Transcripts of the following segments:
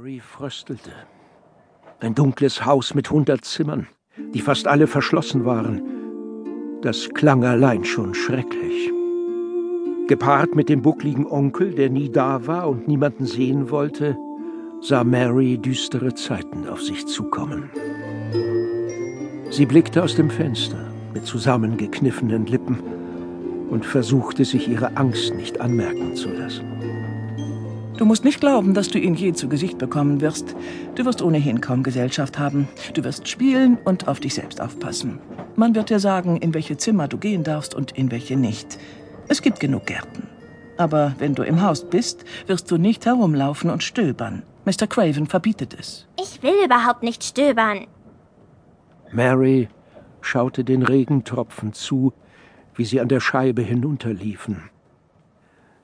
Mary fröstelte. Ein dunkles Haus mit hundert Zimmern, die fast alle verschlossen waren. Das klang allein schon schrecklich. Gepaart mit dem buckligen Onkel, der nie da war und niemanden sehen wollte, sah Mary düstere Zeiten auf sich zukommen. Sie blickte aus dem Fenster mit zusammengekniffenen Lippen und versuchte sich ihre Angst nicht anmerken zu lassen. Du musst nicht glauben, dass du ihn je zu Gesicht bekommen wirst. Du wirst ohnehin kaum Gesellschaft haben. Du wirst spielen und auf dich selbst aufpassen. Man wird dir sagen, in welche Zimmer du gehen darfst und in welche nicht. Es gibt genug Gärten. Aber wenn du im Haus bist, wirst du nicht herumlaufen und stöbern. Mr. Craven verbietet es. Ich will überhaupt nicht stöbern. Mary schaute den Regentropfen zu, wie sie an der Scheibe hinunterliefen.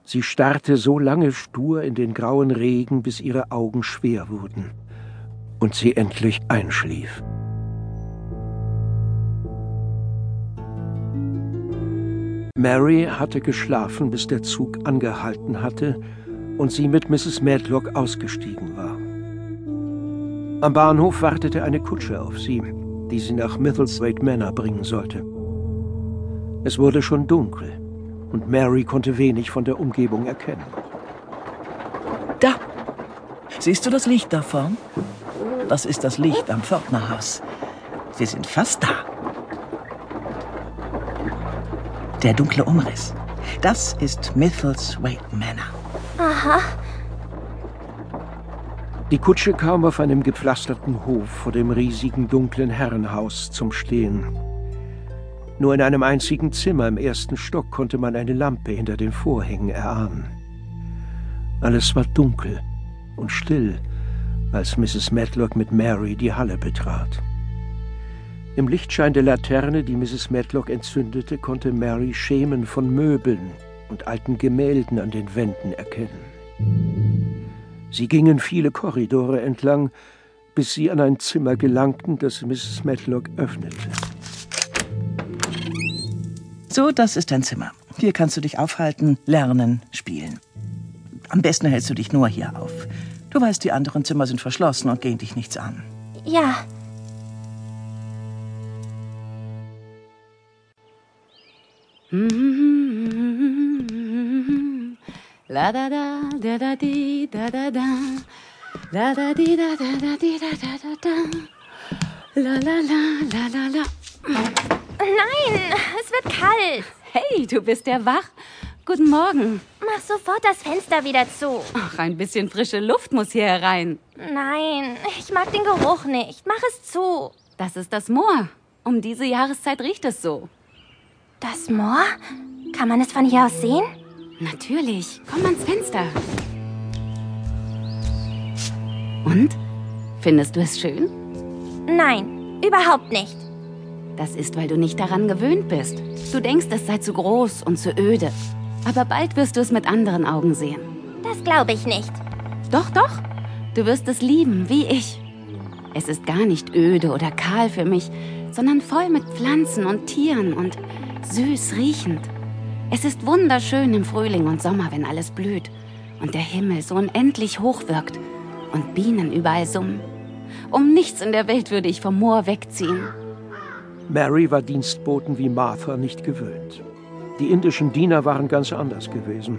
Sie starrte so lange stur in den grauen Regen, bis ihre Augen schwer wurden und sie endlich einschlief. Mary hatte geschlafen, bis der Zug angehalten hatte und sie mit Mrs. Medlock ausgestiegen war. Am Bahnhof wartete eine Kutsche auf sie, die sie nach Mithelthwaite Manor bringen sollte. Es wurde schon dunkel und Mary konnte wenig von der Umgebung erkennen. Da! Siehst du das Licht da vorn? Das ist das Licht am Pförtnerhaus. Sie sind fast da. Der dunkle Umriss. Das ist Mithelthwaite Manor. Aha. Die Kutsche kam auf einem gepflasterten Hof vor dem riesigen dunklen Herrenhaus zum Stehen. Nur in einem einzigen Zimmer im ersten Stock konnte man eine Lampe hinter den Vorhängen erahnen. Alles war dunkel und still, als Mrs. Medlock mit Mary die Halle betrat. Im Lichtschein der Laterne, die Mrs. Medlock entzündete, konnte Mary Schemen von Möbeln und alten Gemälden an den Wänden erkennen. Sie gingen viele Korridore entlang, bis sie an ein Zimmer gelangten, das Mrs. Medlock öffnete. So, das ist dein Zimmer. Hier kannst du dich aufhalten, lernen, spielen. Am besten hältst du dich nur hier auf. Du weißt, die anderen Zimmer sind verschlossen und gehen dich nichts an. Ja. La da da da da di da da da. La da di da da da di da da da da. La la la la la la. Nein, es wird kalt. Hey, du bist ja wach. Guten Morgen. Mach sofort das Fenster wieder zu. Ach, ein bisschen frische Luft muss hier herein. Nein, ich mag den Geruch nicht. Mach es zu. Das ist das Moor. Um diese Jahreszeit riecht es so. Das Moor? Kann man es von hier aus sehen? Natürlich. Komm ans Fenster. Und? Findest du es schön? Nein, überhaupt nicht. Das ist, weil du nicht daran gewöhnt bist. Du denkst, es sei zu groß und zu öde. Aber bald wirst du es mit anderen Augen sehen. Das glaube ich nicht. Doch, doch. Du wirst es lieben, wie ich. Es ist gar nicht öde oder kahl für mich, sondern voll mit Pflanzen und Tieren und süß riechend. Es ist wunderschön im Frühling und Sommer, wenn alles blüht und der Himmel so unendlich hoch wirkt und Bienen überall summen. Um nichts in der Welt würde ich vom Moor wegziehen. Mary war Dienstboten wie Martha nicht gewöhnt. Die indischen Diener waren ganz anders gewesen.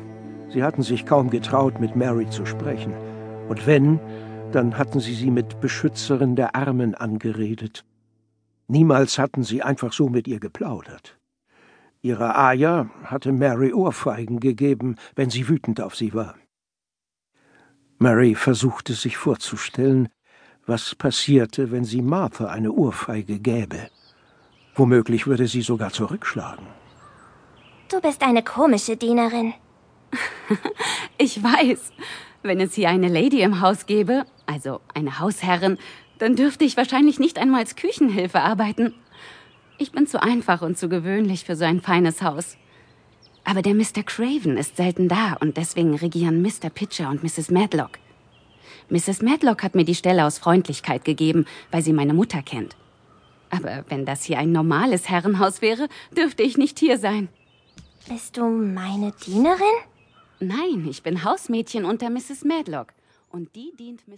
Sie hatten sich kaum getraut, mit Mary zu sprechen. Und wenn, dann hatten sie sie mit Beschützerin der Armen angeredet. Niemals hatten sie einfach so mit ihr geplaudert. Ihre Aya hatte Mary Ohrfeigen gegeben, wenn sie wütend auf sie war. Mary versuchte sich vorzustellen, was passierte, wenn sie Martha eine Ohrfeige gäbe. Womöglich würde sie sogar zurückschlagen. Du bist eine komische Dienerin. Ich weiß. Wenn es hier eine Lady im Haus gäbe, also eine Hausherrin, dann dürfte ich wahrscheinlich nicht einmal als Küchenhilfe arbeiten. Ich bin zu einfach und zu gewöhnlich für so ein feines Haus. Aber der Mr. Craven ist selten da und deswegen regieren Mr. Pitcher und Mrs. Madlock. Mrs. Madlock hat mir die Stelle aus Freundlichkeit gegeben, weil sie meine Mutter kennt. Aber wenn das hier ein normales Herrenhaus wäre, dürfte ich nicht hier sein. Bist du meine Dienerin? Nein, ich bin Hausmädchen unter Mrs. Madlock. Und die dient Mr.